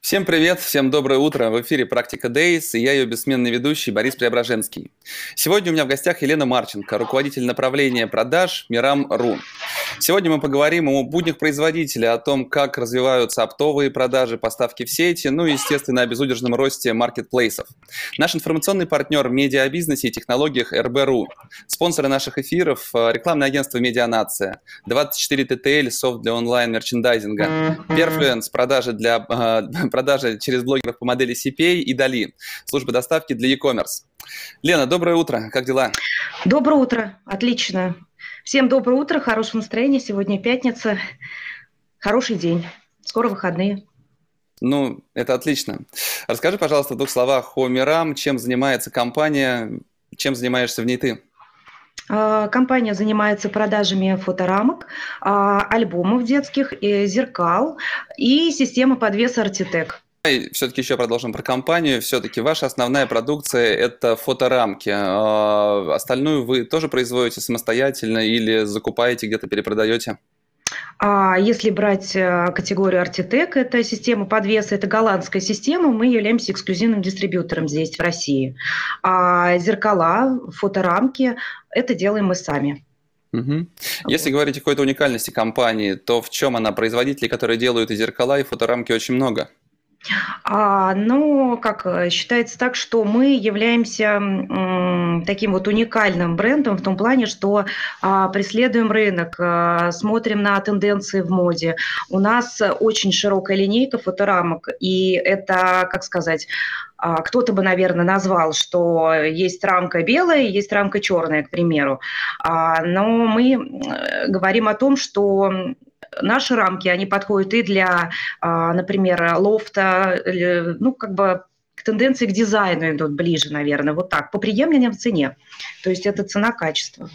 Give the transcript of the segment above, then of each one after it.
Всем привет, всем доброе утро. В эфире «Практика Дейс» и я ее бессменный ведущий Борис Преображенский. Сегодня у меня в гостях Елена Марченко, руководитель направления продаж Мирам.ру. Сегодня мы поговорим о буднях производителя, о том, как развиваются оптовые продажи, поставки в сети, ну и, естественно, о безудержном росте маркетплейсов. Наш информационный партнер в медиабизнесе и технологиях РБРУ. Спонсоры наших эфиров – рекламное агентство «Медианация», 24 ТТЛ, софт для онлайн-мерчендайзинга, Perfluence, продажи для а, продажи через блогеров по модели CPA и Дали, служба доставки для e-commerce. Лена, доброе утро, как дела? Доброе утро, отлично. Всем доброе утро, хорошего настроения. Сегодня пятница, хороший день, скоро выходные. Ну, это отлично. Расскажи, пожалуйста, в двух словах о Мирам, чем занимается компания, чем занимаешься в ней ты? А, компания занимается продажами фоторамок, а, альбомов детских, зеркал и системы подвеса Artitec. Все-таки еще продолжим про компанию. Все-таки ваша основная продукция – это фоторамки. А, остальную вы тоже производите самостоятельно или закупаете, где-то перепродаете? А если брать э, категорию Artitec, это система подвеса, это голландская система, мы являемся эксклюзивным дистрибьютором здесь, в России. А зеркала, фоторамки – это делаем мы сами. Угу. Если говорить о какой-то уникальности компании, то в чем она? Производителей, которые делают и зеркала, и фоторамки очень много. А, ну, как э, считается так, что мы являемся м, таким вот уникальным брендом в том плане, что а, преследуем рынок, а, смотрим на тенденции в моде. У нас очень широкая линейка фоторамок, и это, как сказать, а, кто-то бы, наверное, назвал, что есть рамка белая, есть рамка черная, к примеру. А, но мы говорим о том, что наши рамки, они подходят и для, а, например, лофта, ну, как бы к тенденции к дизайну идут ближе, наверное, вот так, по приемлемой цене. То есть это цена-качество.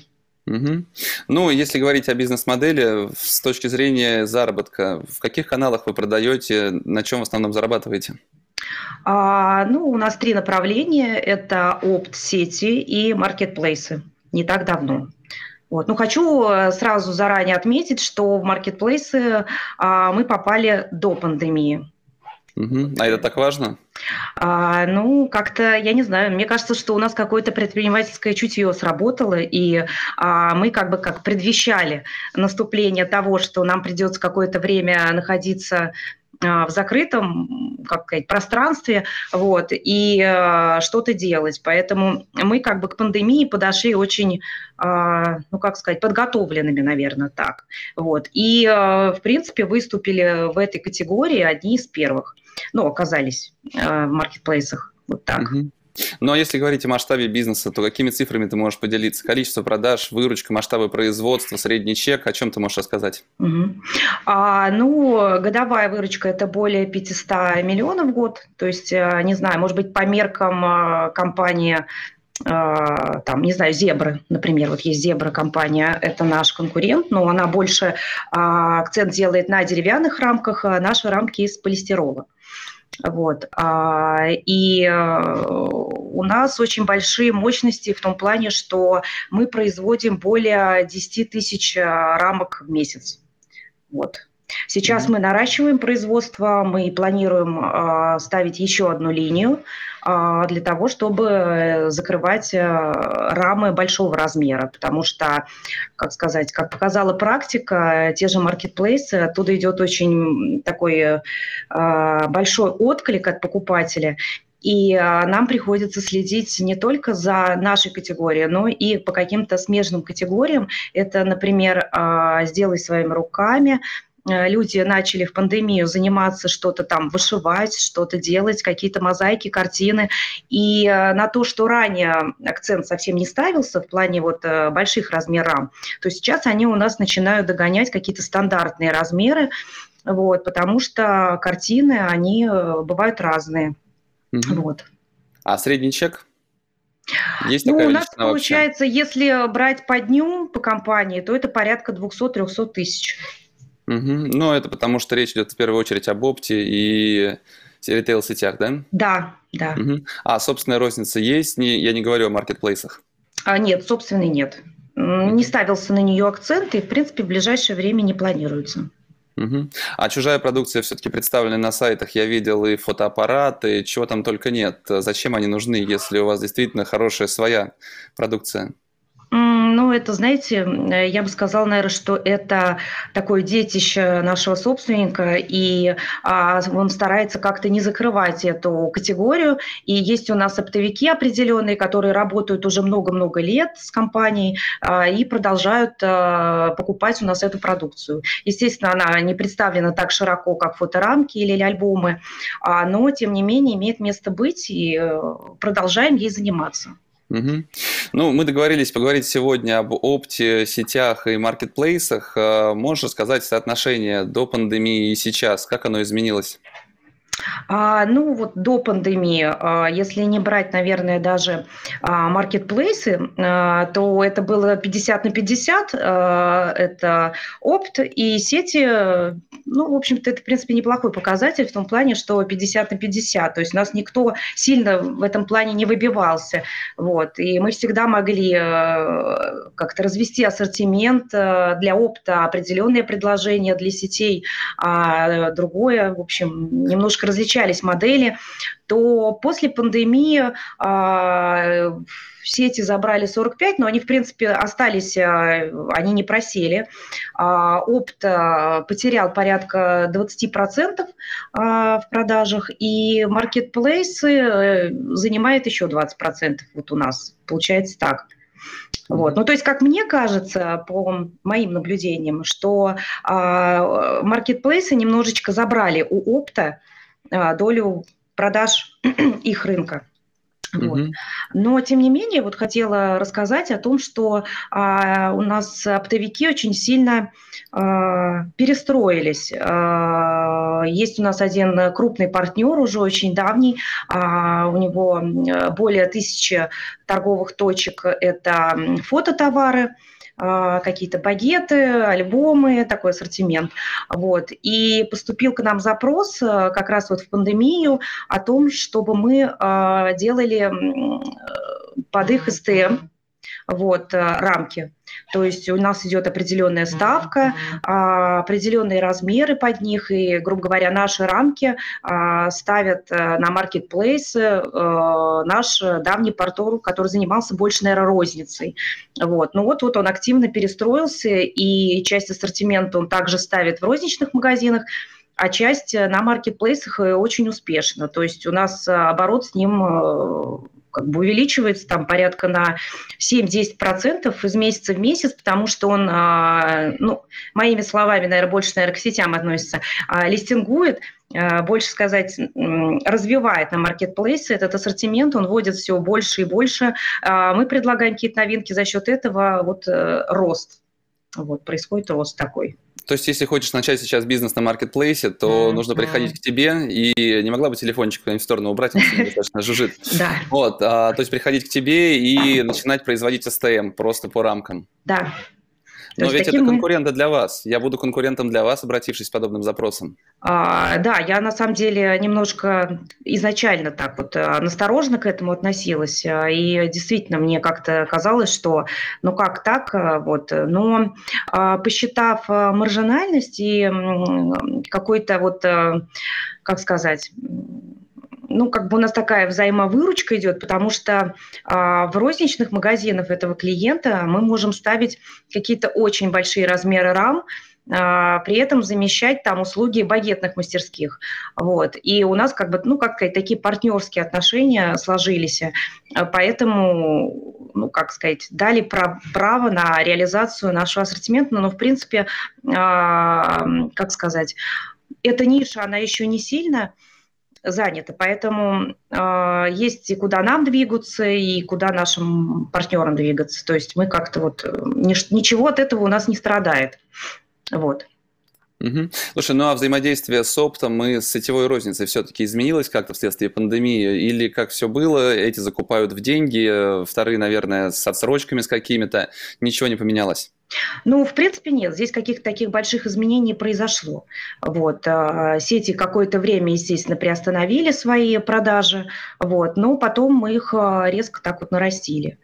Угу. Ну, если говорить о бизнес-модели, с точки зрения заработка, в каких каналах вы продаете, на чем в основном зарабатываете? А, ну, у нас три направления. Это опт-сети и маркетплейсы. Не так давно. Вот. Ну, хочу э, сразу заранее отметить, что в маркетплейсы а, мы попали до пандемии. Угу. А это так важно? А, ну, как-то, я не знаю, мне кажется, что у нас какое-то предпринимательское чутье сработало, и а, мы как бы как предвещали наступление того, что нам придется какое-то время находиться в закрытом как сказать, пространстве вот, и э, что-то делать. Поэтому мы как бы к пандемии подошли очень, э, ну как сказать, подготовленными, наверное, так. Вот. И, э, в принципе, выступили в этой категории одни из первых, ну, оказались э, в маркетплейсах. Вот так. Угу. А если говорить о масштабе бизнеса, то какими цифрами ты можешь поделиться? Количество продаж, выручка, масштабы производства, средний чек, о чем ты можешь рассказать? Угу. А, ну, годовая выручка это более 500 миллионов в год. То есть, э, не знаю, может быть, по меркам э, компании э, там, не знаю, Зебры, например, вот есть Зебра компания, это наш конкурент, но она больше акцент делает на деревянных рамках, а наши рамки из полистирола. Вот. А, и э, у нас очень большие мощности в том плане, что мы производим более 10 тысяч э, рамок в месяц. Вот. Сейчас мы наращиваем производство, мы планируем э, ставить еще одну линию э, для того, чтобы закрывать э, рамы большого размера, потому что, как сказать, как показала практика, те же маркетплейсы, оттуда идет очень такой большой отклик от покупателя, и а, нам приходится следить не только за нашей категорией, но и по каким-то смежным категориям. Это, например, а, «Сделай своими руками», люди начали в пандемию заниматься что-то там, вышивать, что-то делать, какие-то мозаики, картины. И э, на то, что ранее акцент совсем не ставился в плане вот э, больших размеров, то сейчас они у нас начинают догонять какие-то стандартные размеры, вот, потому что картины, они бывают разные. Угу. Вот. А средний чек? Есть ну, у нас получается, вообще? если брать по дню по компании, то это порядка 200-300 тысяч. Угу. Ну, это потому что речь идет в первую очередь об опте и ритейл-сетях, да? Да, да. Угу. А собственная розница есть? Не, я не говорю о маркетплейсах. А, нет, собственной нет. Не ставился на нее акцент, и, в принципе, в ближайшее время не планируется. Угу. А чужая продукция все-таки представлена на сайтах. Я видел и фотоаппараты, чего там только нет. Зачем они нужны, если у вас действительно хорошая своя продукция? Ну, это, знаете, я бы сказала, наверное, что это такое детище нашего собственника, и а, он старается как-то не закрывать эту категорию. И есть у нас оптовики определенные, которые работают уже много-много лет с компанией а, и продолжают а, покупать у нас эту продукцию. Естественно, она не представлена так широко, как фоторамки или альбомы, а, но, тем не менее, имеет место быть, и э, продолжаем ей заниматься. Угу. Ну, мы договорились поговорить сегодня об опте, сетях и маркетплейсах. Э, можешь сказать соотношение до пандемии и сейчас? Как оно изменилось? А, ну вот до пандемии, а, если не брать, наверное, даже а, маркетплейсы, а, то это было 50 на 50, а, это опт и сети, ну, в общем-то, это, в принципе, неплохой показатель в том плане, что 50 на 50, то есть нас никто сильно в этом плане не выбивался, вот, и мы всегда могли а, как-то развести ассортимент а, для опта, определенные предложения для сетей, а другое, в общем, немножко различались модели, то после пандемии э, сети забрали 45, но они, в принципе, остались, э, они не просели. Э, опт потерял порядка 20% э, в продажах, и маркетплейсы э, занимает еще 20% вот у нас. Получается так. Вот. Ну, то есть, как мне кажется, по моим наблюдениям, что маркетплейсы немножечко забрали у опта а, долю продаж их рынка. Вот. Угу. Но, тем не менее, вот хотела рассказать о том, что а, у нас оптовики очень сильно а, перестроились. А, есть у нас один крупный партнер, уже очень давний, а, у него более тысячи торговых точек, это фототовары, какие-то багеты, альбомы, такой ассортимент. Вот. И поступил к нам запрос э, как раз вот в пандемию о том, чтобы мы а, делали под их СТМ вот, э, рамки. То есть у нас идет определенная ставка, а, определенные размеры под них, и, грубо говоря, наши рамки а, ставят э, на маркетплейсы э, наш давний партнер, который занимался больше, наверное, розницей. Вот. Ну вот, вот он активно перестроился, и часть ассортимента он также ставит в розничных магазинах, а часть на маркетплейсах очень успешно. То есть у нас оборот с ним как бы увеличивается там порядка на 7-10% из месяца в месяц, потому что он, а, ну, моими словами, наверное, больше, наверное, к сетям относится, а, листингует, а, больше сказать, развивает на маркетплейсе этот ассортимент, он вводит все больше и больше. Мы предлагаем какие-то новинки, за счет этого вот э, рост. Вот, происходит рост такой. То есть, если хочешь начать сейчас бизнес на маркетплейсе, то mm-hmm. нужно приходить к тебе, и не могла бы телефончик куда-нибудь в сторону убрать, он достаточно жужжит. Да. Вот, а, то есть приходить к тебе и начинать производить СТМ просто по рамкам. Да, но ведь это конкуренты мы... для вас. Я буду конкурентом для вас, обратившись с подобным запросом. А, да, я на самом деле немножко изначально так вот э, насторожно к этому относилась. Э, и действительно мне как-то казалось, что ну как так, э, вот. Но а, посчитав маржинальность и какой-то вот, как сказать, ну, как бы у нас такая взаимовыручка идет, потому что а, в розничных магазинах этого клиента мы можем ставить какие-то очень большие размеры рам, а, при этом замещать там услуги багетных мастерских. Вот. И у нас как бы, ну, как сказать, такие партнерские отношения сложились. Поэтому, ну, как сказать, дали право на реализацию нашего ассортимента, но, в принципе, а, как сказать, эта ниша, она еще не сильно занято. Поэтому э, есть и куда нам двигаться, и куда нашим партнерам двигаться. То есть мы как-то вот э, ничего от этого у нас не страдает. Вот. Угу. Слушай, ну а взаимодействие с оптом и с сетевой розницей все-таки изменилось как-то вследствие пандемии? Или как все было, эти закупают в деньги, вторые, наверное, с отсрочками с какими-то, ничего не поменялось? Ну, в принципе, нет. Здесь каких-то таких больших изменений не произошло. Вот. А, сети какое-то время, естественно, приостановили свои продажи, вот, но потом мы их а, резко так вот нарастили.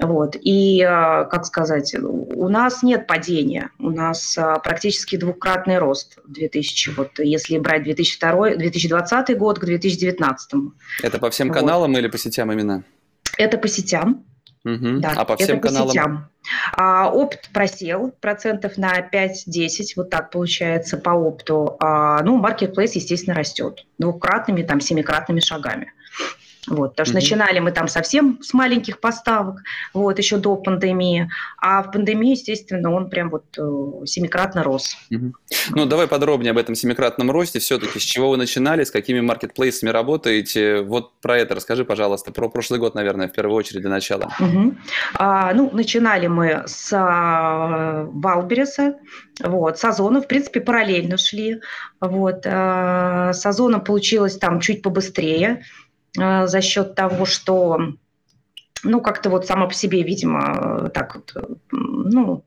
Вот. И, а, как сказать, у нас нет падения, у нас практически двукратный рост 2000, вот, если брать 2002, 2020 год к 2019. Это по всем каналам вот. или по сетям именно? Это по сетям. Угу. Да, а по всем это каналам? По сетям. А, опт просел процентов на 5-10, вот так получается по опту. А, ну, marketplace, естественно, растет двукратными, там, семикратными шагами. Вот, потому что mm-hmm. начинали мы там совсем с маленьких поставок, вот, еще до пандемии, а в пандемии, естественно, он прям вот э, семикратно рос. Mm-hmm. Ну, давай подробнее об этом семикратном росте все-таки. С чего вы начинали, с какими маркетплейсами работаете? Вот про это расскажи, пожалуйста, про прошлый год, наверное, в первую очередь для начала. Mm-hmm. А, ну, начинали мы с а, Wildberries, вот, с Озона, в принципе, параллельно шли, вот, а, с Озоном получилось там чуть побыстрее, за счет того, что, ну, как-то вот само по себе, видимо, так вот, ну,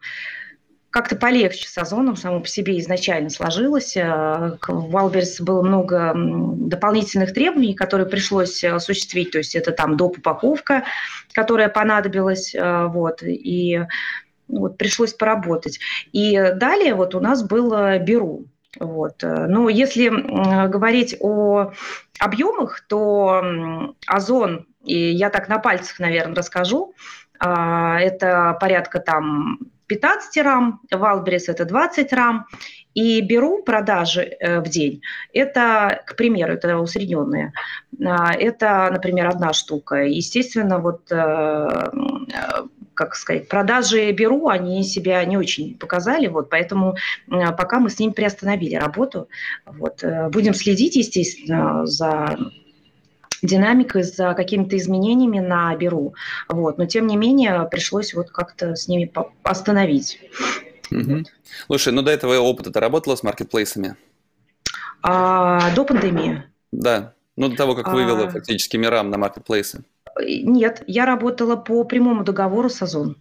как-то полегче с озоном само по себе изначально сложилось. Э, в Wildberries было много дополнительных требований, которые пришлось осуществить. То есть это там доп. упаковка, которая понадобилась. Э, вот, и вот, пришлось поработать. И далее вот у нас было Беру. Вот. Но если говорить о объемах, то озон, и я так на пальцах, наверное, расскажу, а, это порядка там 15 рам, Wildberries это 20 рам, и беру продажи э, в день. Это, к примеру, это усредненные. А, это, например, одна штука. Естественно, вот э, как сказать, продажи беру, они себя не очень показали, вот, поэтому пока мы с ним приостановили работу. Вот, э, будем следить, естественно, за динамикой, за какими-то изменениями на Беру. Вот. Но, тем не менее, пришлось вот как-то с ними остановить. Угу. Слушай, ну до этого опыта ты работала с маркетплейсами? А, до пандемии. Да, ну до того, как вывела а... фактически мирам на маркетплейсы. Нет, я работала по прямому договору с Озон.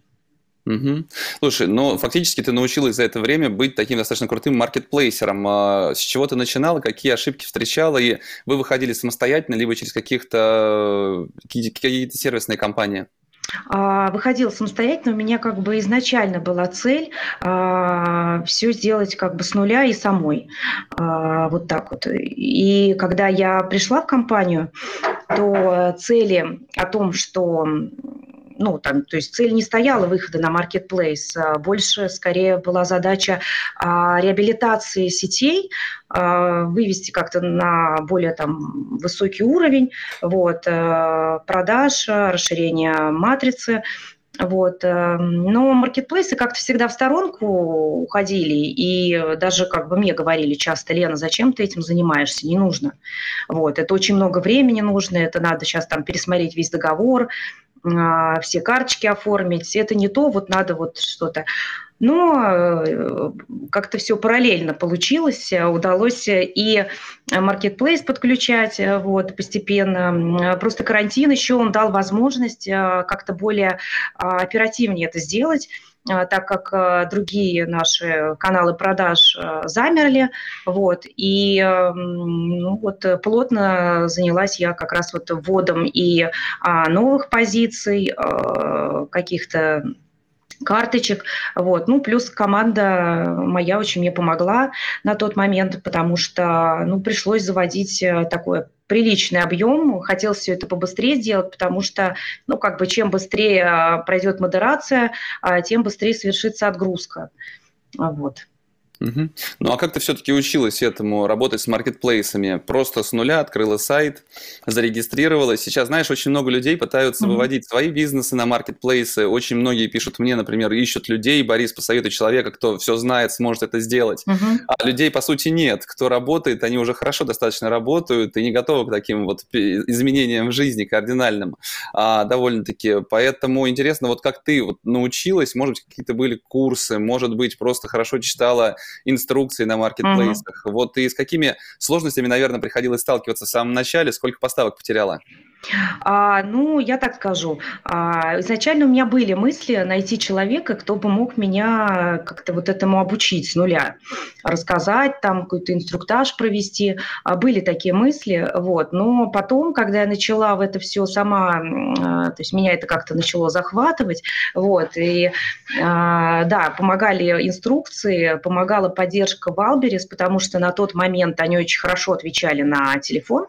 Угу. Слушай, ну фактически ты научилась за это время быть таким достаточно крутым маркетплейсером. А с чего ты начинала, какие ошибки встречала, и вы выходили самостоятельно, либо через каких-то какие-то сервисные компании? А, выходила самостоятельно, у меня как бы изначально была цель а, все сделать как бы с нуля и самой. А, вот так вот. И когда я пришла в компанию, то цели о том, что ну, там, то есть цель не стояла выхода на маркетплейс, больше скорее была задача а, реабилитации сетей, а, вывести как-то на более там высокий уровень, вот, а, продаж, расширение матрицы, вот. Но маркетплейсы как-то всегда в сторонку уходили, и даже как бы мне говорили часто, Лена, зачем ты этим занимаешься, не нужно. Вот. Это очень много времени нужно, это надо сейчас там пересмотреть весь договор, все карточки оформить, это не то, вот надо вот что-то. Но э, как-то все параллельно получилось, удалось и маркетплейс подключать вот, постепенно. Просто карантин еще он дал возможность э, как-то более а, оперативнее это сделать так как другие наши каналы продаж замерли, вот, и ну, вот плотно занялась я как раз вот вводом и а, новых позиций, каких-то карточек. Вот. Ну, плюс команда моя очень мне помогла на тот момент, потому что ну, пришлось заводить э, такой приличный объем. Хотелось все это побыстрее сделать, потому что, ну, как бы, чем быстрее э, пройдет модерация, э, тем быстрее совершится отгрузка. Вот. Угу. Ну а как ты все-таки училась этому, работать с маркетплейсами? Просто с нуля открыла сайт, зарегистрировалась. Сейчас, знаешь, очень много людей пытаются угу. выводить свои бизнесы на маркетплейсы. Очень многие пишут мне, например, ищут людей. Борис, посоветуй человека, кто все знает, сможет это сделать. Угу. А людей, по сути, нет. Кто работает, они уже хорошо достаточно работают и не готовы к таким вот изменениям в жизни кардинальным а, довольно-таки. Поэтому интересно, вот как ты вот научилась, может быть, какие-то были курсы, может быть, просто хорошо читала инструкции на маркетплейсах. Uh-huh. Вот и с какими сложностями, наверное, приходилось сталкиваться в самом начале? Сколько поставок потеряла? А, ну, я так скажу. А, изначально у меня были мысли найти человека, кто бы мог меня как-то вот этому обучить с нуля, рассказать, там какой-то инструктаж провести. А, были такие мысли, вот. Но потом, когда я начала в это все сама, а, то есть меня это как-то начало захватывать, вот. И а, да, помогали инструкции, помогала поддержка Wildberries, потому что на тот момент они очень хорошо отвечали на телефон,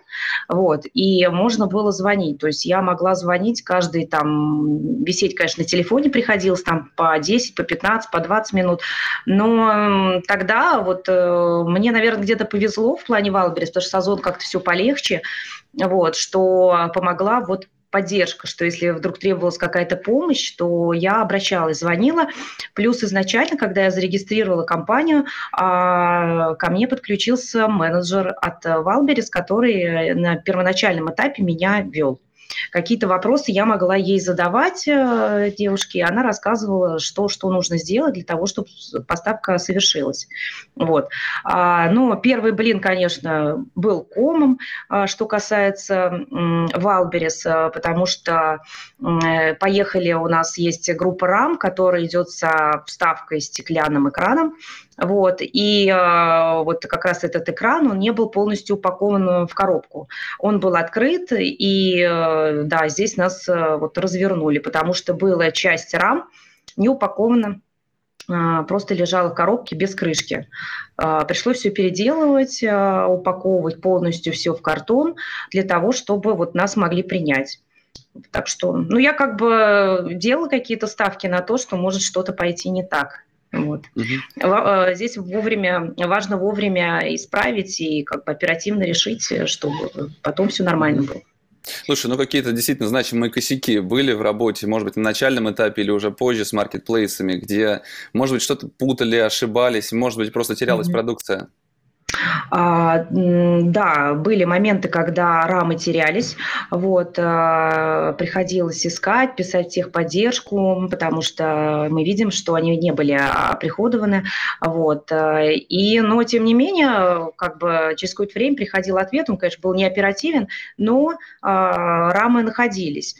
вот. И можно было звонить звонить. То есть я могла звонить каждый там, висеть, конечно, на телефоне приходилось там по 10, по 15, по 20 минут. Но тогда вот э, мне, наверное, где-то повезло в плане Wildberries, потому что с Озон как-то все полегче, вот, что помогла вот поддержка, что если вдруг требовалась какая-то помощь, то я обращалась, звонила. Плюс изначально, когда я зарегистрировала компанию, а, ко мне подключился менеджер от Wildberries, который на первоначальном этапе меня вел. Какие-то вопросы я могла ей задавать, э, девушке, и она рассказывала, что, что нужно сделать для того, чтобы поставка совершилась. Вот. А, но первый блин, конечно, был комом, а, что касается Wildberries, потому что поехали, у нас есть группа рам, которая идет со вставкой стеклянным экраном, вот, и э, вот как раз этот экран, он не был полностью упакован в коробку. Он был открыт, и э, да, здесь нас э, вот развернули, потому что была часть рам не упакована просто лежала в коробке без крышки. Пришлось все переделывать, упаковывать полностью все в картон для того, чтобы вот нас могли принять. Так что, ну, я как бы делала какие-то ставки на то, что может что-то пойти не так. Вот. Угу. Здесь вовремя, важно вовремя исправить и как бы оперативно решить, чтобы потом все нормально было. Слушай, ну какие-то действительно значимые косяки были в работе, может быть, на начальном этапе или уже позже с маркетплейсами, где, может быть, что-то путали, ошибались, может быть, просто терялась mm-hmm. продукция? А, да, были моменты, когда рамы терялись, вот, а, приходилось искать, писать техподдержку, потому что мы видим, что они не были оприходованы, вот, и, но, тем не менее, как бы через какое-то время приходил ответ, он, конечно, был не оперативен, но а, рамы находились.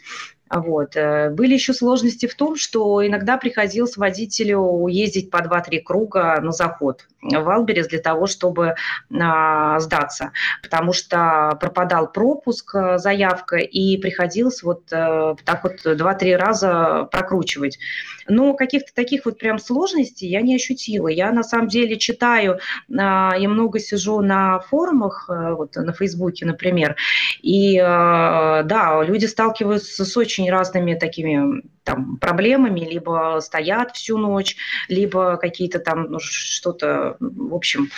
Вот. Э, были еще сложности в том, что иногда приходилось водителю ездить по 2-3 круга на заход в Алберес для того, чтобы а, сдаться, потому что пропадал пропуск, э, заявка, и приходилось вот а, так вот 2-3 раза прокручивать. Но каких-то таких вот прям сложностей я не ощутила. Я на самом деле читаю, а, я много сижу на форумах, вот на Фейсбуке, например, и да, люди сталкиваются с очень очень разными такими там, проблемами, либо стоят всю ночь, либо какие-то там ну, что-то, в общем,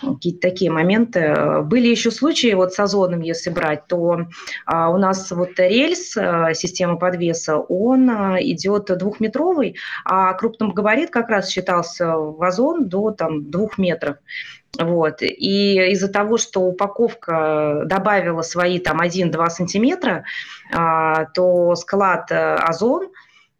какие-то такие моменты. Были еще случаи, вот с озоном, если брать, то а, у нас вот рельс а, системы подвеса, он а, идет двухметровый, а крупным габарит как раз считался в озон до там, двух метров. Вот. И из-за того, что упаковка добавила свои там 1-2 сантиметра, а, то склад э, «Озон»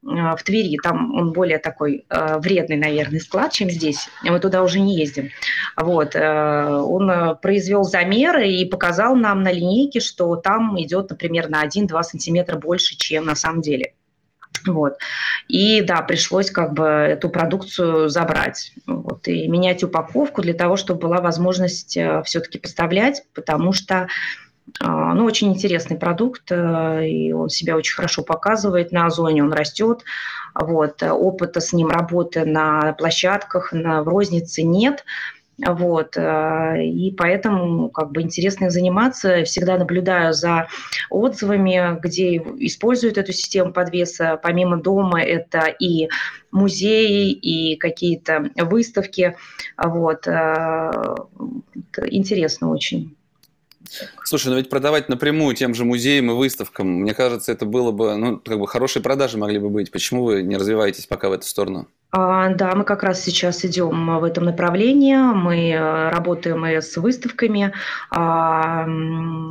в Твери, там он более такой э, вредный, наверное, склад, чем здесь. Мы туда уже не ездим. Вот. Э, он произвел замеры и показал нам на линейке, что там идет, например, на 1-2 сантиметра больше, чем на самом деле. Вот. И да, пришлось как бы эту продукцию забрать вот, и менять упаковку для того, чтобы была возможность э, все-таки поставлять, потому что ну, очень интересный продукт, э, и он себя очень хорошо показывает на Озоне, он растет. Вот. Опыта с ним работы на площадках, на, в рознице нет. Вот. Э, и поэтому как бы интересно заниматься. Всегда наблюдаю за отзывами, где используют эту систему подвеса. Помимо дома это и музеи, и какие-то выставки. Вот. Э, интересно очень. Слушай, ну ведь продавать напрямую тем же музеям и выставкам, мне кажется, это было бы, ну, как бы хорошие продажи могли бы быть. Почему вы не развиваетесь пока в эту сторону? А, да, мы как раз сейчас идем в этом направлении. Мы э, работаем и с выставками, а,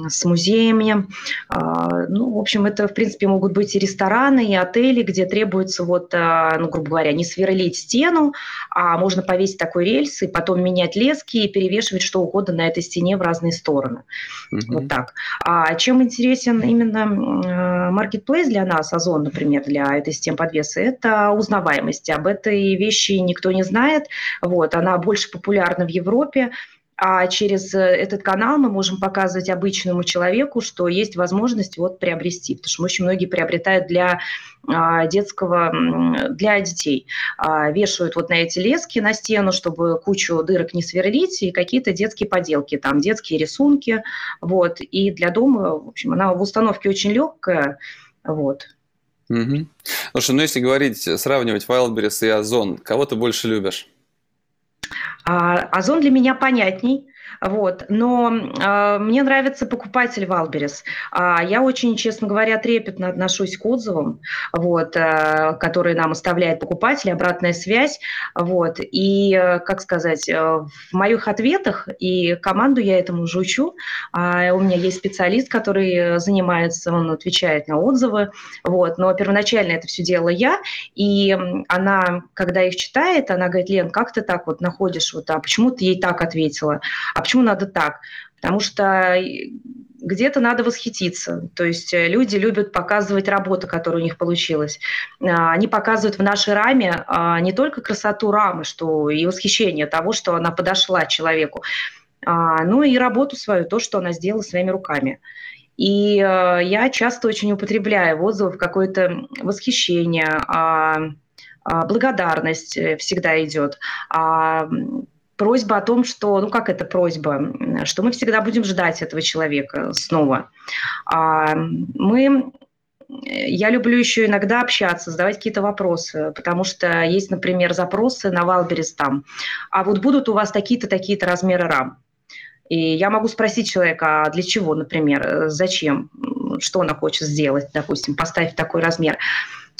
с музеями. А, ну, в общем, это, в принципе, могут быть и рестораны, и отели, где требуется, вот, ну, грубо говоря, не сверлить стену, а можно повесить такой рельс и потом менять лески и перевешивать что угодно на этой стене в разные стороны. Угу. Вот так. А чем интересен именно marketplace для нас, Озон, например, для этой системы подвеса, это узнаваемость. Об этой вещи никто не знает. Вот, она больше популярна в Европе а через э, этот канал мы можем показывать обычному человеку, что есть возможность вот приобрести, потому что очень многие приобретают для а, детского, для детей. А, вешают вот на эти лески на стену, чтобы кучу дырок не сверлить, и какие-то детские поделки, там детские рисунки, вот, и для дома, в общем, она в установке очень легкая, вот. Угу. Слушай, ну если говорить, сравнивать Wildberries и Озон, кого ты больше любишь? А, Озон для меня понятней, вот. Но э, мне нравится покупатель Wildberries. А я очень, честно говоря, трепетно отношусь к отзывам, вот, э, которые нам оставляет покупатель, обратная связь. Вот. И, э, как сказать, э, в моих ответах, и команду я этому уже э, у меня есть специалист, который занимается, он отвечает на отзывы, вот. но первоначально это все делала я, и она, когда их читает, она говорит, Лен, как ты так вот находишь, вот, а почему ты ей так ответила? А почему надо так? Потому что где-то надо восхититься. То есть э, люди любят показывать работу, которая у них получилась. А, они показывают в нашей раме а, не только красоту рамы, что и восхищение того, что она подошла человеку, а, но и работу свою, то, что она сделала своими руками. И э, я часто очень употребляю в отзывах какое-то восхищение, благодарность э, всегда идет просьба о том, что, ну как это просьба, что мы всегда будем ждать этого человека снова. А, мы я люблю еще иногда общаться, задавать какие-то вопросы, потому что есть, например, запросы на Wildberries там, а вот будут у вас такие-то, такие-то размеры рам. И я могу спросить человека, а для чего, например, зачем, что она хочет сделать, допустим, поставить такой размер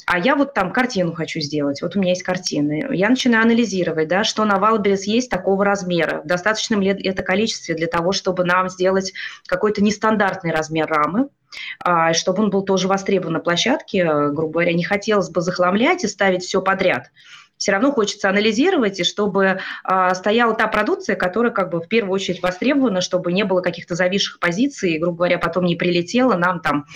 а я вот там картину хочу сделать, вот у меня есть картины. Я начинаю анализировать, да, что на Wildberries есть такого размера, в достаточном ли это количестве для того, чтобы нам сделать какой-то нестандартный размер рамы, а, чтобы он был тоже востребован на площадке, грубо говоря, не хотелось бы захламлять и ставить все подряд все равно хочется анализировать, и чтобы э, стояла та продукция, которая как бы в первую очередь востребована, чтобы не было каких-то зависших позиций, и, грубо говоря, потом не прилетело нам там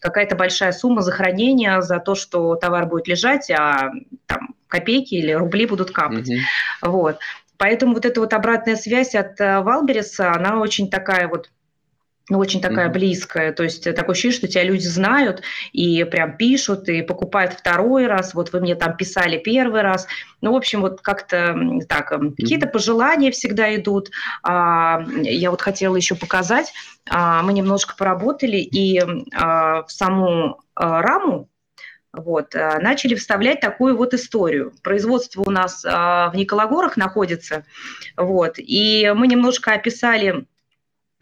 какая-то большая сумма за хранение, за то, что товар будет лежать, а там копейки или рубли будут капать. Mm-hmm. Вот. Поэтому вот эта вот обратная связь от Валбереса, э, она очень такая вот ну, очень такая mm-hmm. близкая. То есть такое ощущение, что тебя люди знают и прям пишут, и покупают второй раз. Вот вы мне там писали первый раз. Ну, в общем, вот как-то так. Mm-hmm. Какие-то пожелания всегда идут. А, я вот хотела еще показать. А, мы немножко поработали, и а, в саму раму вот, начали вставлять такую вот историю. Производство у нас в Никологорах находится, вот, и мы немножко описали а,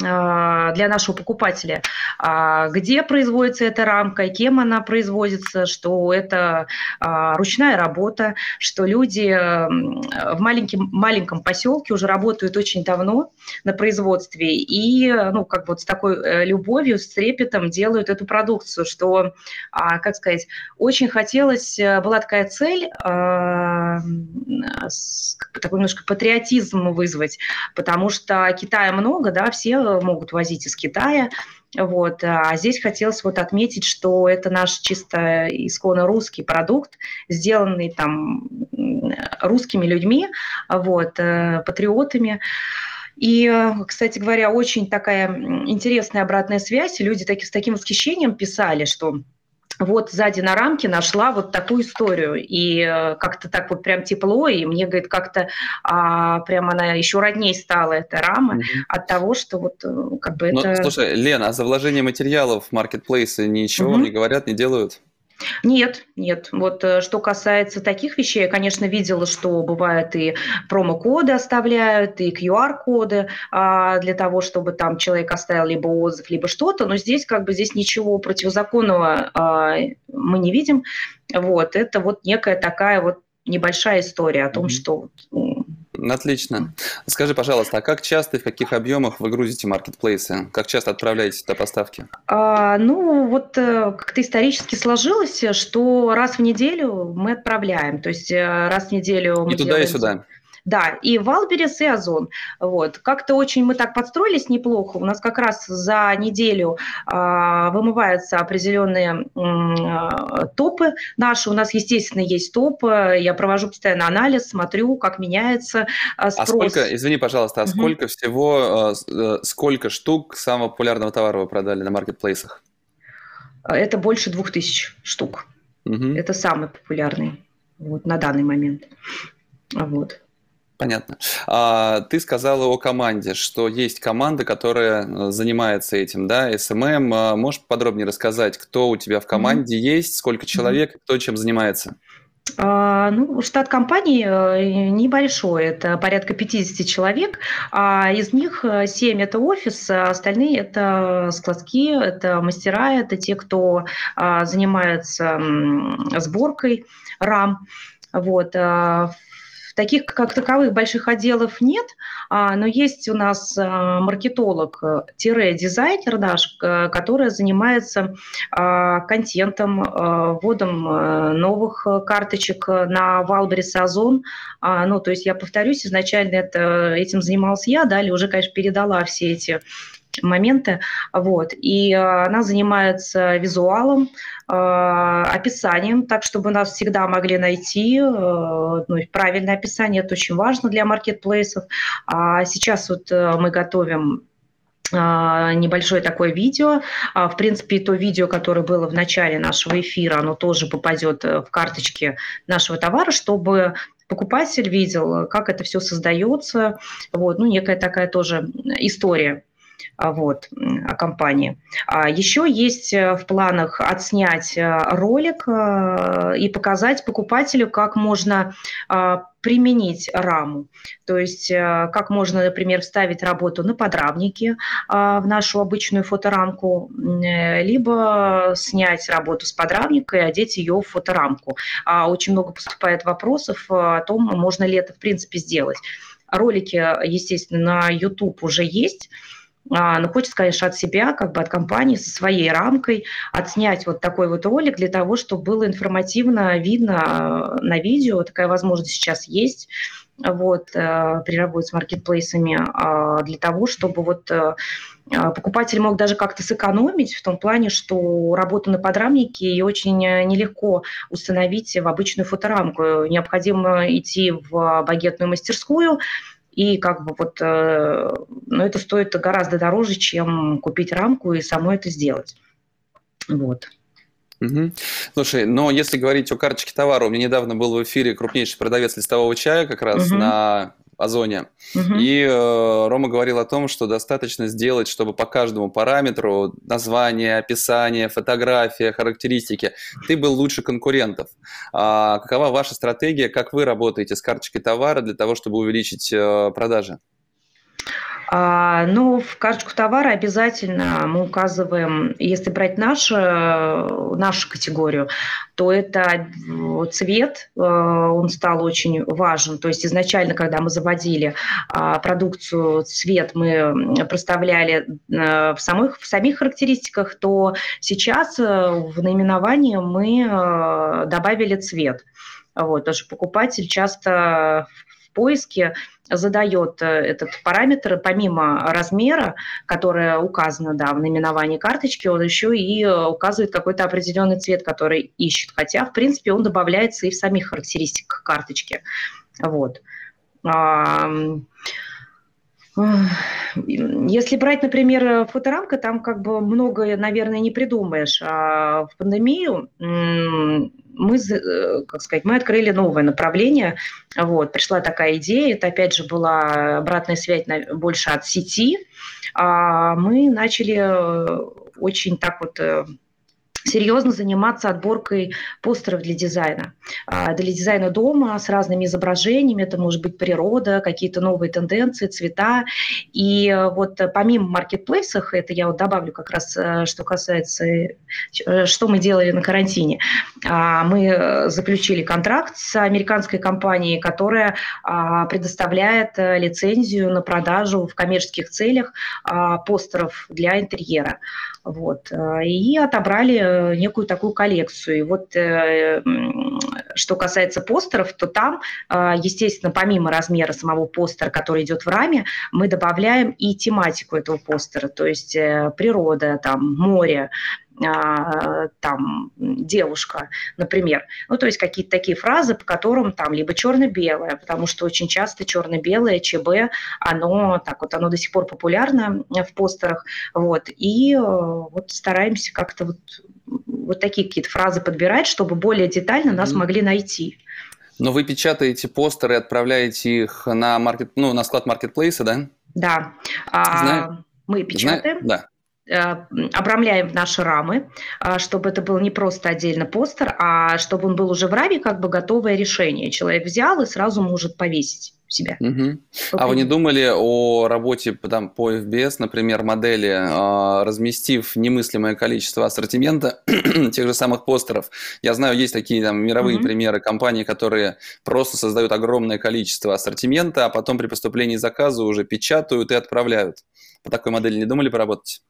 для нашего покупателя, а, где производится эта рамка, кем она производится, что это а, ручная работа, что люди в маленьком, маленьком поселке уже работают очень давно на производстве и, ну, как вот с такой э, любовью, с трепетом делают эту продукцию, что, как сказать, очень хотелось, э, была такая цель, такой немножко патриотизм вызвать, потому что Китая много, да, все могут возить из Китая. Вот. А здесь хотелось вот отметить, что это наш чисто исконно русский продукт, сделанный там русскими людьми, вот, э, патриотами. И, кстати говоря, очень такая интересная обратная связь. Люди таки, с таким восхищением писали, что вот сзади на рамке нашла вот такую историю. И э, как-то так вот прям тепло, и мне, говорит, как-то а, прям она еще родней стала, эта рама, угу. от того, что вот э, как бы Но, это... Слушай, Лена, а за вложение материалов в маркетплейсы ничего угу. не говорят, не делают? Нет, нет. Вот э, что касается таких вещей, я, конечно, видела, что бывает и промокоды оставляют, и QR-коды а, для того, чтобы там человек оставил либо отзыв, либо что-то, но здесь как бы здесь ничего противозаконного а, мы не видим. Вот, это вот некая такая вот небольшая история о том, mm-hmm. что Отлично. Скажи, пожалуйста, а как часто и в каких объемах вы грузите маркетплейсы? Как часто отправляете до поставки? А, ну, вот э, как-то исторически сложилось, что раз в неделю мы отправляем. То есть э, раз в неделю мы И туда, делаем... и сюда? Да, и Wildberries, и Озон. Вот. Как-то очень мы так подстроились неплохо. У нас как раз за неделю а, вымываются определенные а, топы наши. У нас, естественно, есть топы. Я провожу постоянно анализ, смотрю, как меняется а, спрос. А сколько, извини, пожалуйста, а угу. сколько всего, а, сколько штук самого популярного товара вы продали на маркетплейсах? Это больше двух тысяч штук. Угу. Это самый популярный вот, на данный момент. Вот. Понятно. А, ты сказала о команде, что есть команда, которая э, занимается этим, да, СММ. А, можешь подробнее рассказать, кто у тебя в команде mm-hmm. есть, сколько человек, mm-hmm. кто чем занимается? А, ну, штат компании э, небольшой, это порядка 50 человек, а из них 7 – это офис, а остальные – это складские, это мастера, это те, кто а, занимается сборкой рам. Вот. Таких, как таковых, больших отделов нет, а, но есть у нас а, маркетолог-дизайнер наш, который занимается а, контентом, вводом новых карточек на Wildberries Озон. Ну, то есть я повторюсь, изначально это, этим занимался я, далее уже, конечно, передала все эти моменты. Вот. И она занимается визуалом, Э, описанием, так чтобы нас всегда могли найти. Э, ну, правильное описание – это очень важно для маркетплейсов. А сейчас вот э, мы готовим небольшое такое видео. А, в принципе, то видео, которое было в начале нашего эфира, оно тоже попадет в карточки нашего товара, чтобы покупатель видел, как это все создается. Вот, ну, некая такая тоже история вот, о компании. А еще есть э, в планах отснять э, ролик э, и показать покупателю, как можно а, применить раму. То есть как можно, например, вставить работу на подрамнике в нашу обычную фоторамку, либо снять работу с подрамника и одеть ее в фоторамку. Очень много поступает вопросов о том, можно ли это в принципе сделать. Ролики, естественно, на YouTube уже есть, а, но хочется, конечно, от себя, как бы от компании со своей рамкой отснять вот такой вот ролик для того, чтобы было информативно видно э, на видео. Такая возможность сейчас есть вот, э, при работе с маркетплейсами а, для того, чтобы вот э, покупатель мог даже как-то сэкономить в том плане, что работу на подрамнике и очень нелегко установить в обычную фоторамку. Необходимо идти в багетную мастерскую, и как бы вот, э, ну, это стоит гораздо дороже, чем купить рамку и самой это сделать. Вот. Угу. Слушай, но если говорить о карточке товара, у меня недавно был в эфире крупнейший продавец листового чая как раз угу. на Озоне. Угу. И э, Рома говорил о том, что достаточно сделать, чтобы по каждому параметру, название, описание, фотография, характеристики, ты был лучше конкурентов. А какова ваша стратегия, как вы работаете с карточкой товара для того, чтобы увеличить э, продажи? А, ну, в карточку товара обязательно мы указываем, если брать нашу, нашу категорию, то это цвет, э, он стал очень важен. То есть изначально, когда мы заводили а, продукцию, цвет мы проставляли э, в самых, в самих характеристиках, то сейчас э, в наименовании мы добавили цвет. Вот, потому что покупатель часто в поиске задает э, этот параметр, помимо размера, которое указано да, в наименовании карточки, он еще и э, указывает какой-то определенный цвет, который ищет. Хотя, в принципе, он добавляется и в самих характеристиках карточки. Вот. Если брать, например, фоторамка, там как бы много, наверное, не придумаешь. А в пандемию мы, э, как сказать, мы открыли новое направление. Вот, пришла такая идея, это опять же была обратная связь больше от сети. А мы начали э, очень так вот э, серьезно заниматься отборкой постеров для дизайна. А, для дизайна дома с разными изображениями, это может быть природа, какие-то новые тенденции, цвета. И вот помимо маркетплейсов, это я вот добавлю как раз, э, что касается, э, что мы делали на карантине. А, мы заключили контракт с американской компанией, которая а, предоставляет э, лицензию на продажу в коммерческих целях постеров для интерьера. Вот. И отобрали некую такую коллекцию. И вот что касается постеров, то там, естественно, помимо размера самого постера, который идет в раме, мы добавляем и тематику этого постера, то есть природа, там, море, а, там девушка, например. Ну, то есть какие-то такие фразы, по которым там либо черно-белое, потому что очень часто черно-белое, ЧБ, оно так вот, оно до сих пор популярно в постерах, вот, и э, вот стараемся как-то вот, вот такие какие-то фразы подбирать, чтобы более детально нас mm-hmm. могли найти. Но вы печатаете постеры, отправляете их на, маркет, ну, на склад маркетплейса, да? Да. Знаю. Мы печатаем. Да. Э, обрамляем в наши рамы, а, чтобы это был не просто отдельно постер, а чтобы он был уже в раме как бы готовое решение. Человек взял и сразу может повесить себя. Угу. А вы не думали о работе там, по FBS, например, модели, э, разместив немыслимое количество ассортимента тех же самых постеров? Я знаю, есть такие там, мировые угу. примеры компаний, которые просто создают огромное количество ассортимента, а потом при поступлении заказа уже печатают и отправляют. По такой модели не думали поработать?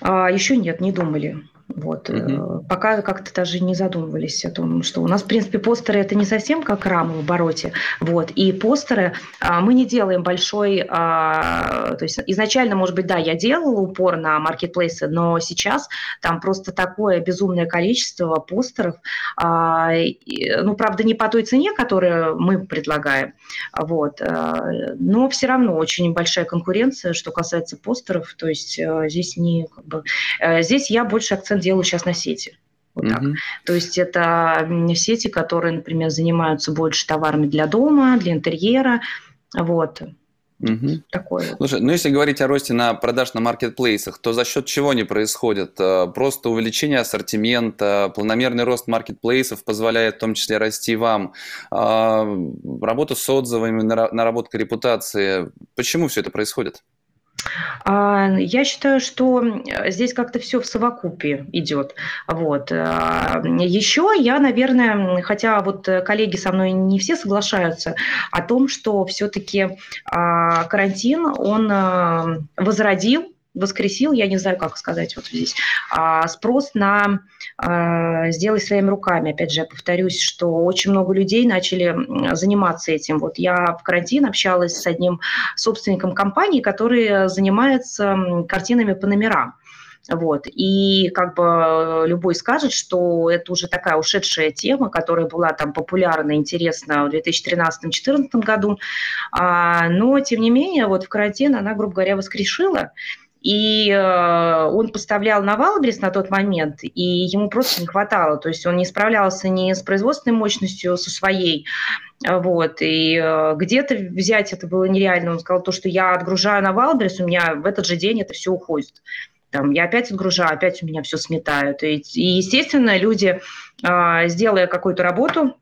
А, еще нет, не думали. Вот. Угу. Пока как-то даже не задумывались о том, что у нас, в принципе, постеры это не совсем как рамы в обороте. Вот. И постеры а, мы не делаем большой... А, то есть изначально, может быть, да, я делала упор на маркетплейсы, но сейчас там просто такое безумное количество постеров. А, и, ну, правда, не по той цене, которую мы предлагаем. Вот. А, но все равно очень большая конкуренция, что касается постеров. То есть а, здесь не... Как бы, здесь я больше акцент акцент делаю сейчас на сети. Вот так. То есть это сети, которые, например, занимаются больше товарами для дома, для интерьера. Вот. Угу. Такое. Слушай, ну если говорить о росте на продаж на маркетплейсах, то за счет чего они происходят? Э, просто увеличение ассортимента, планомерный рост маркетплейсов позволяет в том числе расти вам, а, работа с отзывами, наработка репутации. Почему все это происходит? А, я считаю, что здесь как-то все в совокупе идет. Вот. А, Еще я, наверное, хотя вот коллеги со мной не все соглашаются о том, что все-таки а, карантин, он возродил воскресил, я не знаю, как сказать вот здесь, а, спрос на а, «сделай своими руками». Опять же, я повторюсь, что очень много людей начали заниматься этим. Вот я в карантин общалась с одним собственником компании, который занимается картинами по номерам. Вот. И как бы любой скажет, что это уже такая ушедшая тема, которая была там популярна, интересна в 2013-2014 году. А, но, тем не менее, вот в карантин она, грубо говоря, воскрешила. И э, он поставлял на Валбрис на тот момент, и ему просто не хватало. То есть он не справлялся ни с производственной мощностью, со своей. Вот. И э, где-то взять это было нереально. Он сказал, то, что я отгружаю на Валбрис, у меня в этот же день это все уходит. Там, я опять отгружаю, опять у меня все сметают. И, и естественно, люди, э, сделая какую-то работу,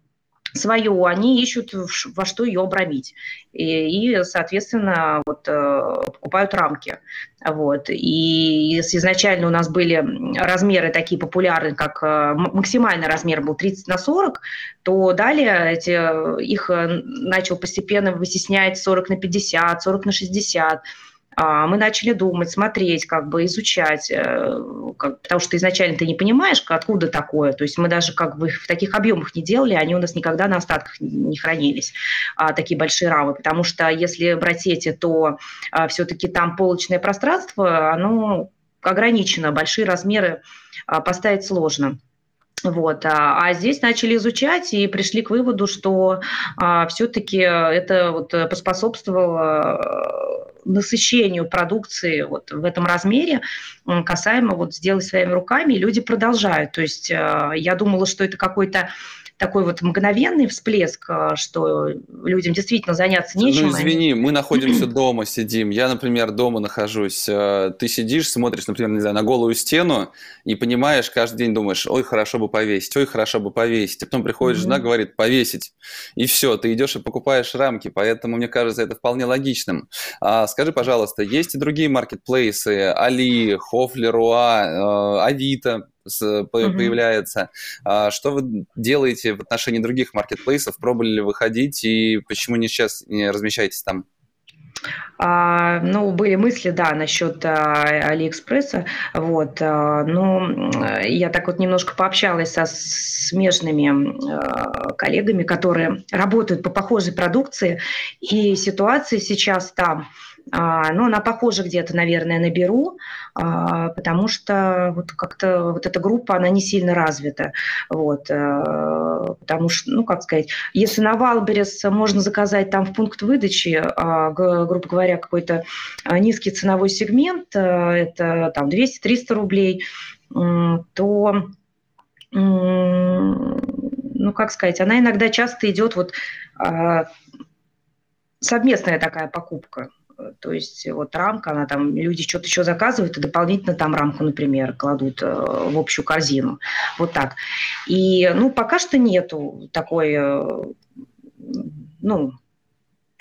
свою, они ищут во что ее обрамить. И, и соответственно, вот, э, покупают рамки. Вот. И изначально у нас были размеры такие популярные, как э, максимальный размер был 30 на 40, то далее эти, их э, начал постепенно вытеснять 40 на 50, 40 на 60. А, мы начали думать, смотреть, как бы изучать, э, потому что изначально ты не понимаешь, откуда такое. То есть мы даже как бы в таких объемах не делали, они у нас никогда на остатках не хранились, а, такие большие рамы. Потому что если брать эти, то а, все-таки там полочное пространство, оно ограничено, большие размеры поставить сложно. Вот. А, здесь начали изучать и пришли к выводу, что а, все-таки это вот поспособствовало насыщению продукции вот в этом размере касаемо вот сделать своими руками, люди продолжают. То есть э, я думала, что это какой-то такой вот мгновенный всплеск, э, что людям действительно заняться ну, нечем. Ну, извини, мы находимся дома, сидим. Я, например, дома нахожусь. Э, ты сидишь, смотришь, например, не знаю, на голую стену и понимаешь, каждый день думаешь, ой, хорошо бы повесить, ой, хорошо бы повесить. А потом приходит mm-hmm. жена, говорит, повесить. И все, ты идешь и покупаешь рамки. Поэтому, мне кажется, это вполне логичным. А, скажи, пожалуйста, есть и другие маркетплейсы, Али, Хофлеруа, появляется. А что вы делаете в отношении других маркетплейсов? Пробовали ли выходить и почему не сейчас не размещаетесь там? А, ну, были мысли, да, насчет а, Алиэкспресса, вот, а, но я так вот немножко пообщалась со смежными коллегами, которые работают по похожей продукции, и ситуация сейчас там – а, ну, она похожа где-то, наверное, на Беру, а, потому что вот как-то вот эта группа, она не сильно развита. Вот, а, потому что, ну, как сказать, если на Wildberries можно заказать там в пункт выдачи, грубо говоря, какой-то низкий ценовой сегмент, это там 200-300 рублей, то ну, как сказать, она иногда часто идет вот совместная такая покупка. То есть вот рамка, она там, люди что-то еще заказывают, и дополнительно там рамку, например, кладут э, в общую корзину. Вот так. И, ну, пока что нету такой, э, ну,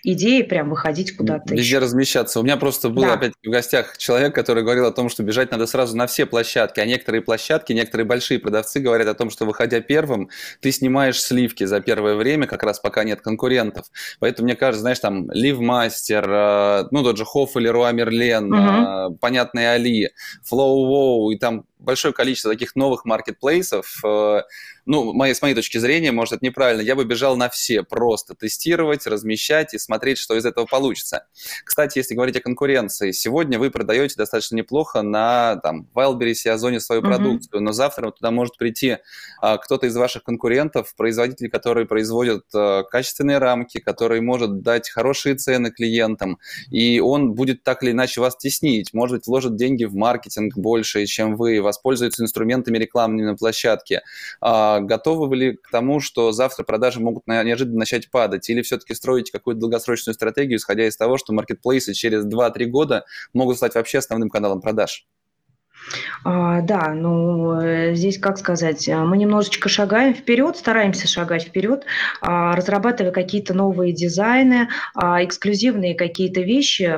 идеи прям выходить куда-то. Везде еще. размещаться. У меня просто был да. опять в гостях человек, который говорил о том, что бежать надо сразу на все площадки, а некоторые площадки, некоторые большие продавцы говорят о том, что выходя первым, ты снимаешь сливки за первое время, как раз пока нет конкурентов. Поэтому, мне кажется, знаешь, там Ливмастер, э, ну, тот же Хофф или Руа Мерлен, угу. понятные Али, Флоу Воу, и там большое количество таких новых маркетплейсов, э, ну, моей, с моей точки зрения, может, это неправильно, я бы бежал на все, просто тестировать, размещать и смотреть, что из этого получится. Кстати, если говорить о конкуренции, сегодня вы продаете достаточно неплохо на там, Wildberries и Озоне свою mm-hmm. продукцию, но завтра туда может прийти а, кто-то из ваших конкурентов, производитель, который производит а, качественные рамки, который может дать хорошие цены клиентам, и он будет так или иначе вас теснить, может быть, вложит деньги в маркетинг больше, чем вы, воспользуется инструментами рекламными на площадке. А, готовы вы ли к тому, что завтра продажи могут неожиданно начать падать? Или все-таки строите какую-то долгосрочную стратегию, исходя из того, что маркетплейсы через 2-3 года могут стать вообще основным каналом продаж? А, да, ну э, здесь, как сказать, э, мы немножечко шагаем вперед, стараемся шагать вперед, а, разрабатывая какие-то новые дизайны, а, эксклюзивные какие-то вещи,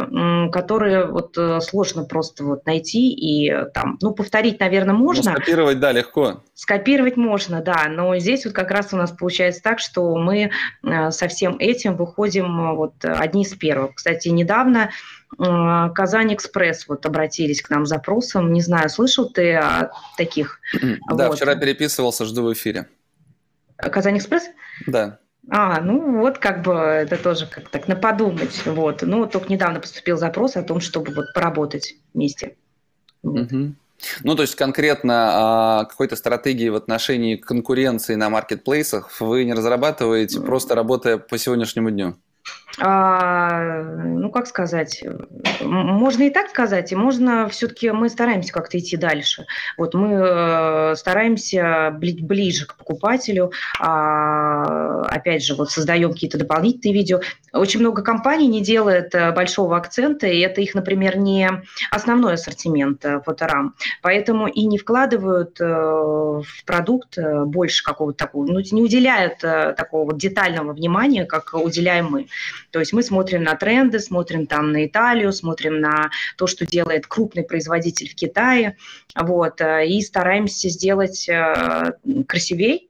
которые вот э, сложно просто вот найти и там, ну, повторить, наверное, ну, можно. Ну, скопировать, да, легко. Скопировать можно, да, но здесь вот как раз у нас получается так, что мы со всем этим выходим вот одни из первых. Кстати, недавно Э, Казань Экспресс вот обратились к нам с запросом. Не знаю, слышал ты о таких? Да, вот. вчера переписывался, жду в эфире. Казань Экспресс? Да. А, ну вот как бы это тоже как так на подумать. Вот. Ну, только недавно поступил запрос о том, чтобы вот поработать вместе. Вот. Угу. Ну, то есть конкретно а, какой-то стратегии в отношении конкуренции на маркетплейсах вы не разрабатываете, просто работая по сегодняшнему дню? А, ну, как сказать, можно и так сказать, и можно все-таки мы стараемся как-то идти дальше. Вот мы э, стараемся быть ближе к покупателю, а, опять же, вот создаем какие-то дополнительные видео. Очень много компаний не делает э, большого акцента, и это их, например, не основной ассортимент э, фоторам, поэтому и не вкладывают в продукт больше какого-то такого, ну, не уделяют такого вот детального внимания, как уделяем мы. То есть мы смотрим на тренды, смотрим там на Италию, смотрим на то, что делает крупный производитель в Китае, вот, э, и стараемся сделать э, красивей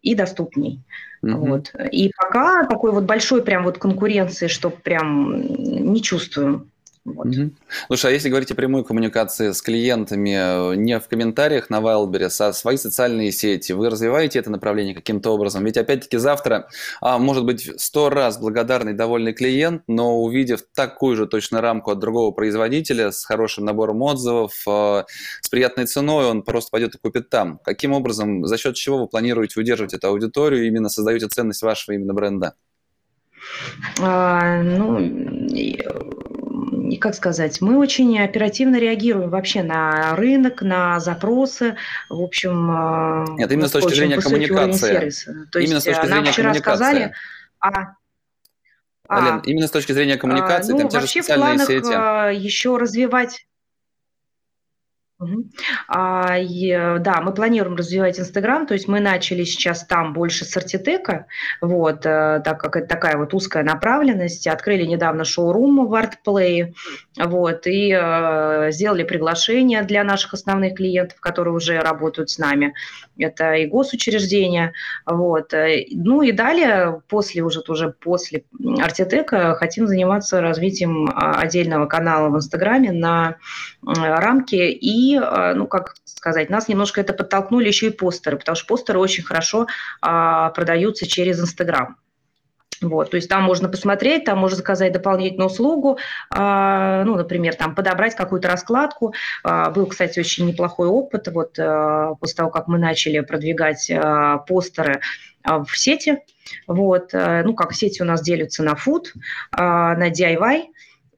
и доступней. Mm-hmm. Вот. И пока такой вот большой прям вот конкуренции, что прям не чувствуем. Вот. Угу. Слушай, а если говорить о прямой коммуникации с клиентами, э, не в комментариях на Wildberries, а свои социальные сети, вы развиваете это направление каким-то образом? Ведь опять-таки завтра, а, может быть, сто раз благодарный, довольный клиент, но увидев такую же точно рамку от другого производителя с хорошим набором отзывов, э, с приятной ценой, он просто пойдет и купит там. Каким образом, за счет чего вы планируете удерживать эту аудиторию, именно создаете ценность вашего именно бренда? А, ну, как сказать, мы очень оперативно реагируем вообще на рынок, на запросы, в общем... А, Нет, именно с точки зрения коммуникации. То именно есть с точки а, зрения вчера сказали... А, а, именно с точки зрения коммуникации, а, ну, там те же социальные сети. еще развивать А, и, да, мы планируем развивать Инстаграм, то есть мы начали сейчас там больше с артитека, вот, э, так как это такая вот узкая направленность, открыли недавно шоурум в ArtPlay, вот, и э, сделали приглашение для наших основных клиентов, которые уже работают с нами, это и госучреждения, вот, э, ну и далее, после уже, уже после артитека хотим заниматься развитием отдельного канала в Инстаграме на рамки и а, ну, как сказать, нас немножко это подтолкнули еще и постеры, потому что постеры очень хорошо а, продаются через Инстаграм. Вот, то есть там можно посмотреть, там можно заказать дополнительную услугу, э, ну, например, там подобрать какую-то раскладку. Э, был, кстати, очень неплохой опыт. Вот э, после того, как мы начали продвигать э, постеры э, в сети, вот, э, ну, как сети у нас делятся на food, э, на DIY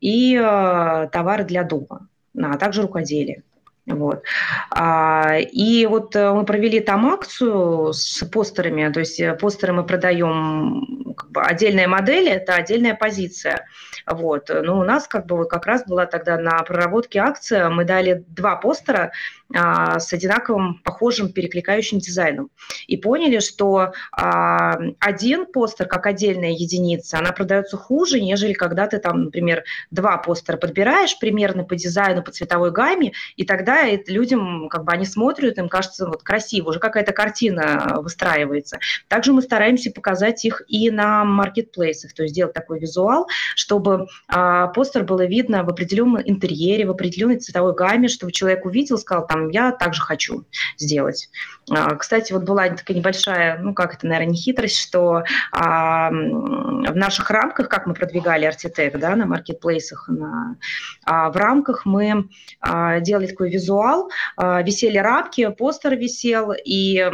и э, товары для дома, а также рукоделие. Вот. А, и вот э, мы провели там акцию с постерами, то есть э, постеры мы продаем как бы отдельная модель, это отдельная позиция. Вот. Но у нас как бы как раз была тогда на проработке акция, мы дали два постера, с одинаковым, похожим, перекликающим дизайном. И поняли, что а, один постер, как отдельная единица, она продается хуже, нежели когда ты там, например, два постера подбираешь примерно по дизайну, по цветовой гамме, и тогда людям, как бы они смотрят, им кажется вот красиво, уже какая-то картина выстраивается. Также мы стараемся показать их и на маркетплейсах, то есть сделать такой визуал, чтобы а, постер было видно в определенном интерьере, в определенной цветовой гамме, чтобы человек увидел, сказал, там, там, я также хочу сделать. А, кстати, вот была такая небольшая, ну как это, наверное, не хитрость, что а, в наших рамках, как мы продвигали Артитек, да, на маркетплейсах, на, а, в рамках мы а, делали такой визуал, а, висели рамки, постер висел, и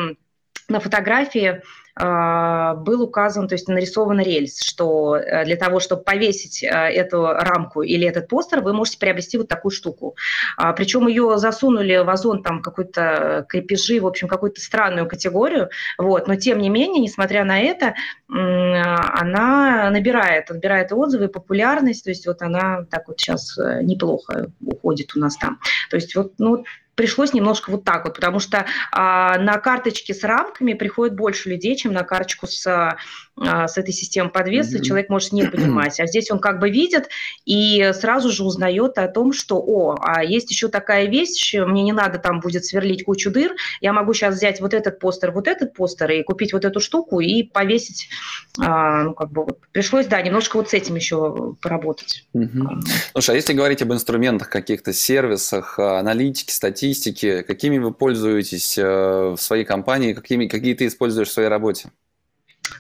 на фотографии был указан, то есть нарисован рельс, что э, для того, чтобы повесить э, эту рамку или этот постер, вы можете приобрести вот такую штуку. А, Причем ее засунули в озон там какой-то крепежи, в общем, какую-то странную категорию, вот, но тем не менее, несмотря на это, она набирает, набирает отзывы, популярность, то есть вот она так вот сейчас э, неплохо уходит у нас там. То есть вот, ну, пришлось немножко вот так вот, потому что а, на карточке с рамками приходит больше людей, чем на карточку с, с этой системой подвеса. Mm-hmm. Человек может не понимать. А здесь он как бы видит и сразу же узнает о том, что, о, а есть еще такая вещь, мне не надо там будет сверлить кучу дыр, я могу сейчас взять вот этот постер, вот этот постер и купить вот эту штуку и повесить. А, ну, как бы вот. Пришлось, да, немножко вот с этим еще поработать. Mm-hmm. Слушай, а если говорить об инструментах каких-то, сервисах, аналитики, статьи, статистики, какими вы пользуетесь э, в своей компании, какими, какие ты используешь в своей работе?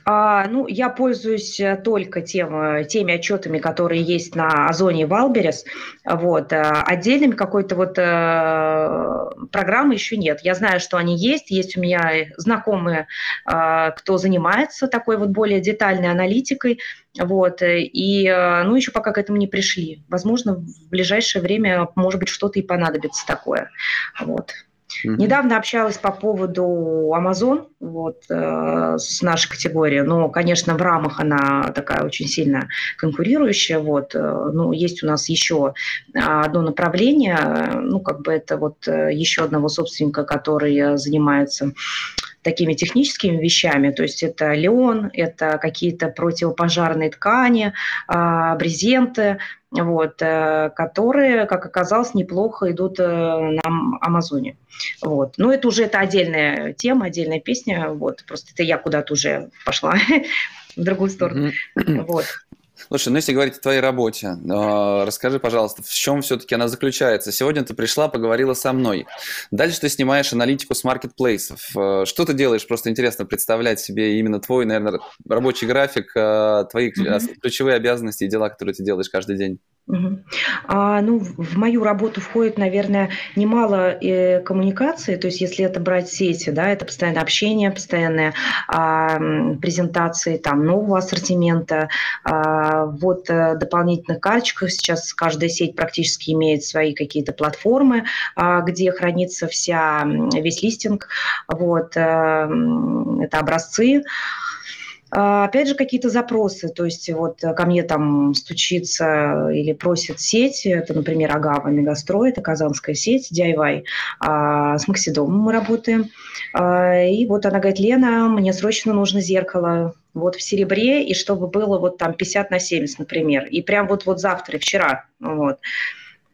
А, ну, я пользуюсь э, только тем, э, теми отчетами, которые есть на Озоне Wildberries. Вот. Отдельными какой-то вот э, программы еще нет. Я знаю, что они есть. Есть у меня знакомые, э, кто занимается такой вот более детальной аналитикой. Вот. И, ну, еще пока к этому не пришли. Возможно, в ближайшее время, может быть, что-то и понадобится такое. Вот. Mm-hmm. Недавно общалась по поводу Amazon, вот, э, с нашей категорией, но, конечно, в рамах она такая очень сильно конкурирующая, вот, э, ну, есть у нас еще одно направление, ну, как бы это вот э, еще одного собственника, который занимается такими техническими вещами, то есть это леон, это какие-то противопожарные ткани, э, брезенты, вот, э, которые, как оказалось, неплохо идут э, на Амазоне. Вот. Но это уже это отдельная тема, отдельная песня. Вот. Просто это я куда-то уже пошла в другую сторону. Вот. Слушай, ну если говорить о твоей работе, э, расскажи, пожалуйста, в чем все-таки она заключается? Сегодня ты пришла, поговорила со мной. Дальше ты снимаешь аналитику с маркетплейсов. Э, что ты делаешь? Просто интересно представлять себе именно твой, наверное, рабочий график, э, твои mm-hmm. ключевые обязанности и дела, которые ты делаешь каждый день. Угу. А, ну, в мою работу входит, наверное, немало э, коммуникации, то есть если это брать сети, да, это постоянное общение, постоянные а, презентации там нового ассортимента, а, вот а, дополнительных карточках сейчас каждая сеть практически имеет свои какие-то платформы, а, где хранится вся весь листинг, вот, а, это образцы, А, опять же, какие-то запросы, то есть вот ко мне там стучится или просит сеть, это, например, Агава Мегастрой, это казанская сеть, DIY, а с Максидомом мы работаем. А, и вот она говорит, Лена, мне срочно нужно зеркало, вот в серебре, и чтобы было вот там 50 на 70, например. И прям вот, вот завтра, вчера. Вот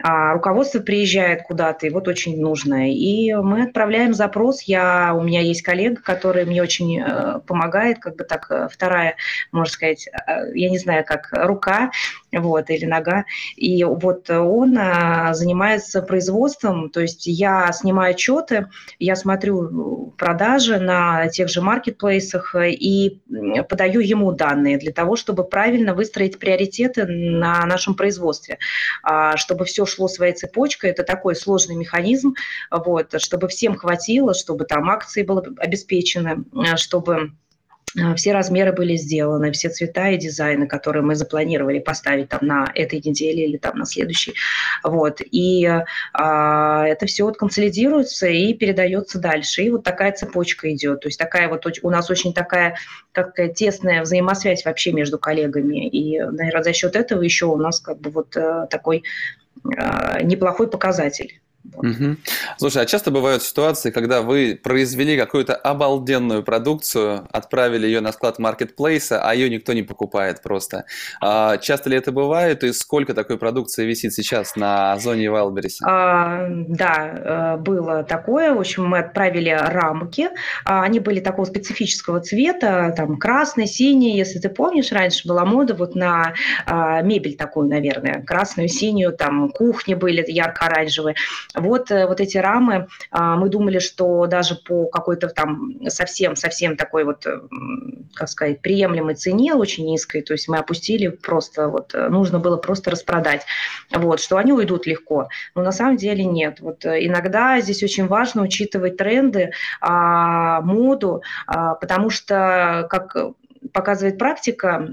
а руководство приезжает куда-то, и вот очень нужно. И мы отправляем запрос. Я, у меня есть коллега, который мне очень э, помогает, как бы так, э, вторая, можно сказать, э, я не знаю, как рука, вот, или нога. И вот он занимается производством, то есть я снимаю отчеты, я смотрю продажи на тех же маркетплейсах и подаю ему данные для того, чтобы правильно выстроить приоритеты на нашем производстве, а, чтобы все шло своей цепочкой. Это такой сложный механизм, вот, чтобы всем хватило, чтобы там акции были обеспечены, чтобы э, все размеры были сделаны, все цвета и дизайны, которые мы запланировали поставить там на этой неделе или там на следующей. Вот. И а, это все вот консолидируется и передается дальше. И вот такая цепочка идет. То есть такая вот у нас очень такая как тесная взаимосвязь вообще между коллегами. И, наверное, за счет этого еще у нас как бы вот э, такой а, неплохой показатель. Угу. Слушай, а часто бывают ситуации, когда вы произвели какую-то обалденную продукцию, отправили ее на склад маркетплейса, а ее никто не покупает просто. А, часто ли это бывает и сколько такой продукции висит сейчас на зоне Wildberries? А, да, э, было такое. В общем, мы отправили рамки. А, они были такого специфического цвета, там красный, синий. Если ты помнишь, раньше была мода вот на а, мебель такую, наверное, красную, синюю, там кухни были ярко-оранжевые. Вот, э, вот эти рамы, а, мы думали, что даже по какой-то там совсем-совсем такой вот, э, как сказать, приемлемой цене, очень низкой, то есть мы опустили просто, вот э, нужно было просто распродать, вот, что они уйдут легко. Но на самом деле нет. Вот иногда здесь очень важно учитывать тренды, а, моду, а, потому что, как показывает практика,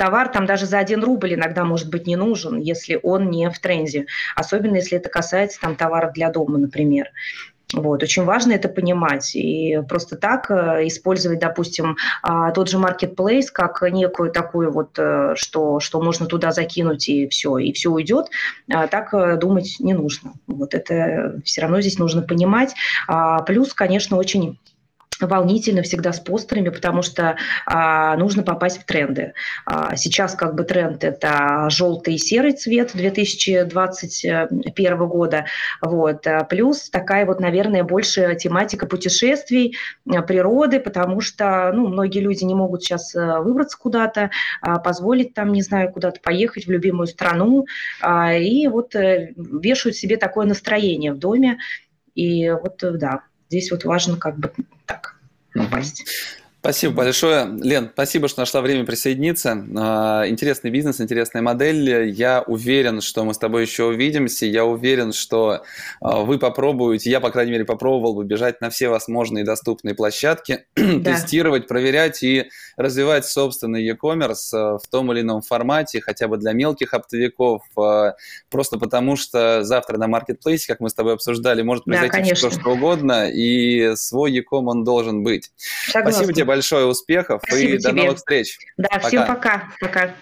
товар там даже за один рубль иногда может быть не нужен, если он не в тренде. Особенно если это касается там товаров для дома, например. Вот, очень важно это понимать. И просто так э, использовать, допустим, а, тот же marketplace как некую такую вот, э, что, что можно туда закинуть и все, и все уйдет, а так э, думать не нужно. Вот это все равно здесь нужно понимать. А, плюс, конечно, очень волнительно всегда с постерами, потому что а, нужно попасть в тренды. А, сейчас как бы тренд это желтый и серый цвет 2021 года. Вот. А плюс такая вот, наверное, больше тематика путешествий, а, природы, потому что ну, многие люди не могут сейчас а, выбраться куда-то, а, позволить там, не знаю, куда-то поехать в любимую страну. И вот а, вешают себе такое настроение в доме. И вот, да, здесь вот важно как бы так попасть. Спасибо большое. Лен, спасибо, что нашла время присоединиться. А, интересный бизнес, интересная модель. Я уверен, что мы с тобой еще увидимся. Я уверен, что а, вы попробуете, я, по крайней мере, попробовал бы бежать на все возможные доступные площадки, да. тестировать, проверять и развивать собственный e-commerce а, в том или ином формате, хотя бы для мелких оптовиков, просто потому что завтра на маркетплейсе, как мы с тобой обсуждали, может произойти да, все что угодно, и свой e-com он должен быть. Согласна. Спасибо тебе большое, успехов Спасибо и тебе. до новых встреч. Да, пока. всем пока. Пока.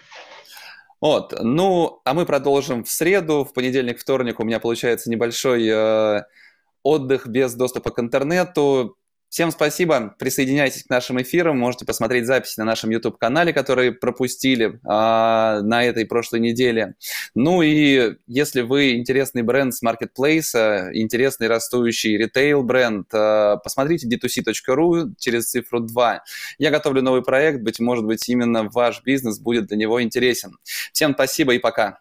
Вот, ну, а мы продолжим в среду, в понедельник, вторник у меня получается небольшой э, отдых без доступа к интернету. Всем спасибо. Присоединяйтесь к нашим эфирам. Можете посмотреть записи на нашем YouTube-канале, которые пропустили а, на этой прошлой неделе. Ну и если вы интересный бренд с маркетплейса, интересный растущий ритейл-бренд, а, посмотрите d2c.ru через цифру 2. Я готовлю новый проект. Быть может быть, именно ваш бизнес будет для него интересен. Всем спасибо и пока.